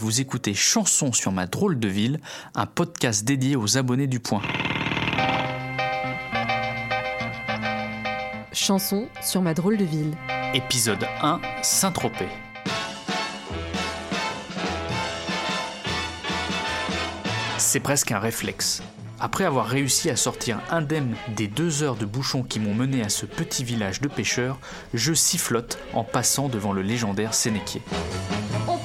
Vous écoutez Chanson sur ma drôle de ville, un podcast dédié aux abonnés du point. Chanson sur ma drôle de ville. Épisode 1, Saint-Tropez. C'est presque un réflexe. Après avoir réussi à sortir indemne des deux heures de bouchon qui m'ont mené à ce petit village de pêcheurs, je sifflote en passant devant le légendaire Sénéquier. On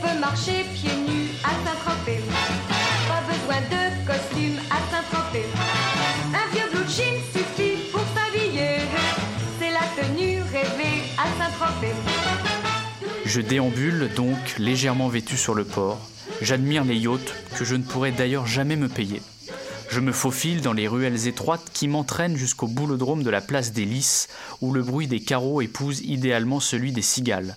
Je déambule donc légèrement vêtu sur le port. J'admire les yachts que je ne pourrais d'ailleurs jamais me payer. Je me faufile dans les ruelles étroites qui m'entraînent jusqu'au boulodrome de la place des Lys, où le bruit des carreaux épouse idéalement celui des cigales.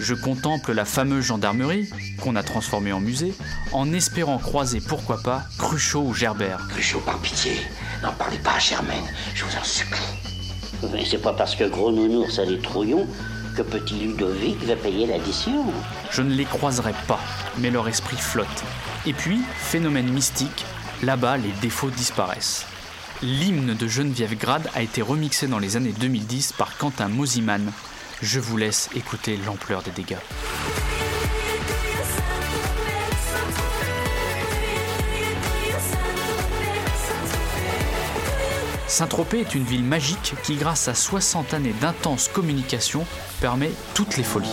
Je contemple la fameuse gendarmerie, qu'on a transformée en musée, en espérant croiser, pourquoi pas, Cruchot ou Gerbert. Cruchot, par pitié, n'en parlez pas à Germaine, je vous en supplie. Mais c'est pas parce que Gros Nounours a des trouillons que Petit Ludovic va payer l'addition. Je ne les croiserai pas, mais leur esprit flotte. Et puis, phénomène mystique, là-bas les défauts disparaissent. L'hymne de Geneviève Grade a été remixé dans les années 2010 par Quentin Mosiman. Je vous laisse écouter l'ampleur des dégâts. Saint-Tropez est une ville magique qui, grâce à 60 années d'intense communication, permet toutes les folies.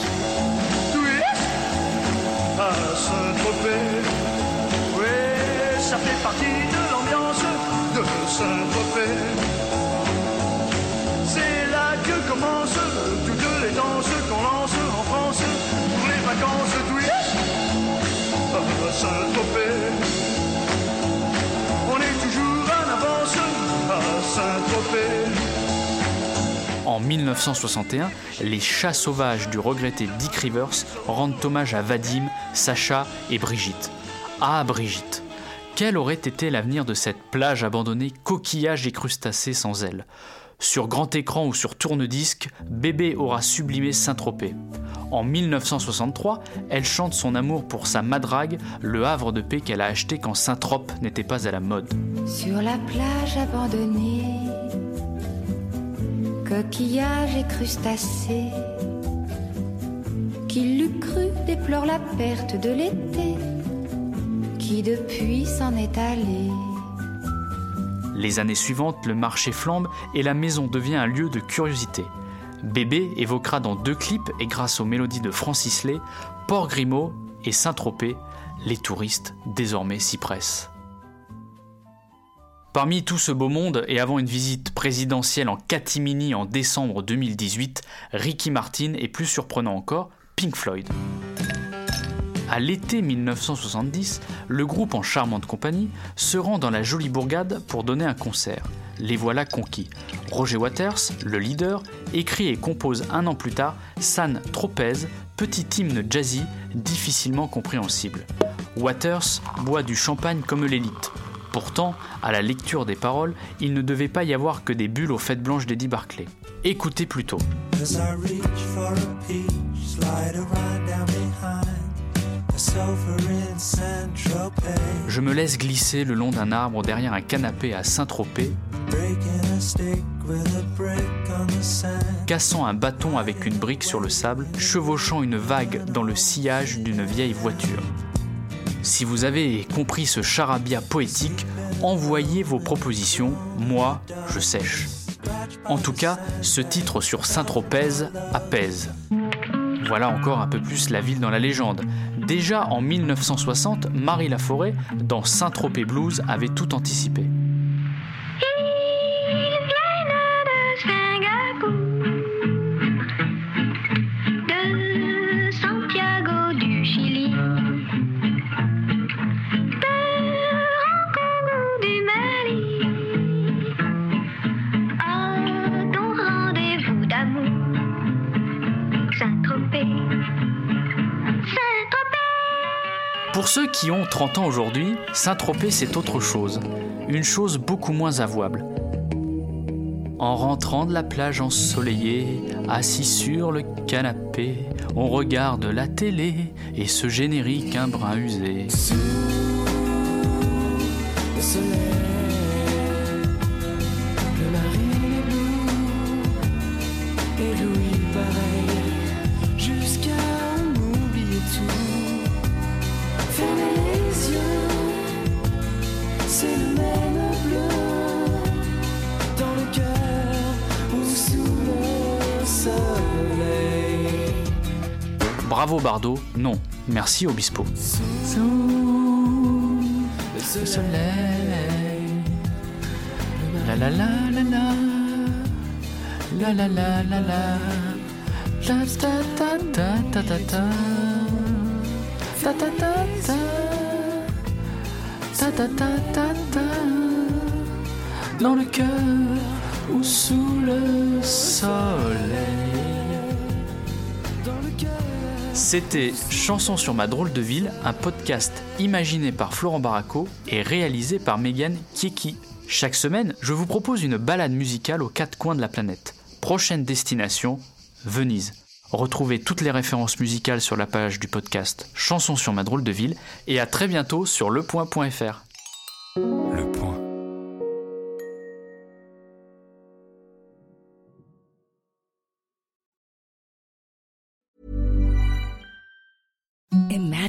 Saint-Tropez. On est toujours en avance à Saint-Tropez. En 1961, les chats sauvages du regretté Dick Rivers rendent hommage à Vadim, Sacha et Brigitte. Ah Brigitte Quel aurait été l'avenir de cette plage abandonnée, coquillages et crustacés sans ailes Sur grand écran ou sur tourne-disque, Bébé aura sublimé Saint-Tropez. En 1963, elle chante son amour pour sa madrague, le havre de paix qu'elle a acheté quand Saint-Trope n'était pas à la mode. Sur la plage abandonnée, coquillages et crustacés, qui l'eût cru déplore la perte de l'été, qui depuis s'en est allé. Les années suivantes, le marché flambe et la maison devient un lieu de curiosité. Bébé évoquera dans deux clips et grâce aux mélodies de Francis Lay, Port Grimaud et Saint-Tropez, les touristes désormais s'y pressent. Parmi tout ce beau monde, et avant une visite présidentielle en catimini en décembre 2018, Ricky Martin et plus surprenant encore, Pink Floyd. À l'été 1970, le groupe en charmante compagnie se rend dans la jolie bourgade pour donner un concert. Les voilà conquis. Roger Waters, le leader, écrit et compose un an plus tard San Tropez, petit hymne jazzy difficilement compréhensible. Waters boit du champagne comme l'élite. Pourtant, à la lecture des paroles, il ne devait pas y avoir que des bulles aux fêtes blanches d'Eddie Barclay. Écoutez plutôt. Je me laisse glisser le long d'un arbre derrière un canapé à Saint-Tropez, cassant un bâton avec une brique sur le sable, chevauchant une vague dans le sillage d'une vieille voiture. Si vous avez compris ce charabia poétique, envoyez vos propositions, moi je sèche. En tout cas, ce titre sur Saint-Tropez apaise. Voilà encore un peu plus la ville dans la légende. Déjà en 1960, Marie Laforêt, dans Saint-Tropez Blues, avait tout anticipé. Pour ceux qui ont 30 ans aujourd'hui, Saint-Tropez c'est autre chose, une chose beaucoup moins avouable. En rentrant de la plage ensoleillée, assis sur le canapé, on regarde la télé et ce générique un brin usé. Bravo Bardot, non, merci Obispo. Le soleil, la la la la la, la ta ta ta ta dans le cœur ou sous le soleil. C'était Chanson sur ma drôle de ville, un podcast imaginé par Florent Baraco et réalisé par Megan Kieki. Chaque semaine, je vous propose une balade musicale aux quatre coins de la planète. Prochaine destination, Venise. Retrouvez toutes les références musicales sur la page du podcast Chanson sur ma drôle de ville et à très bientôt sur lepoint.fr.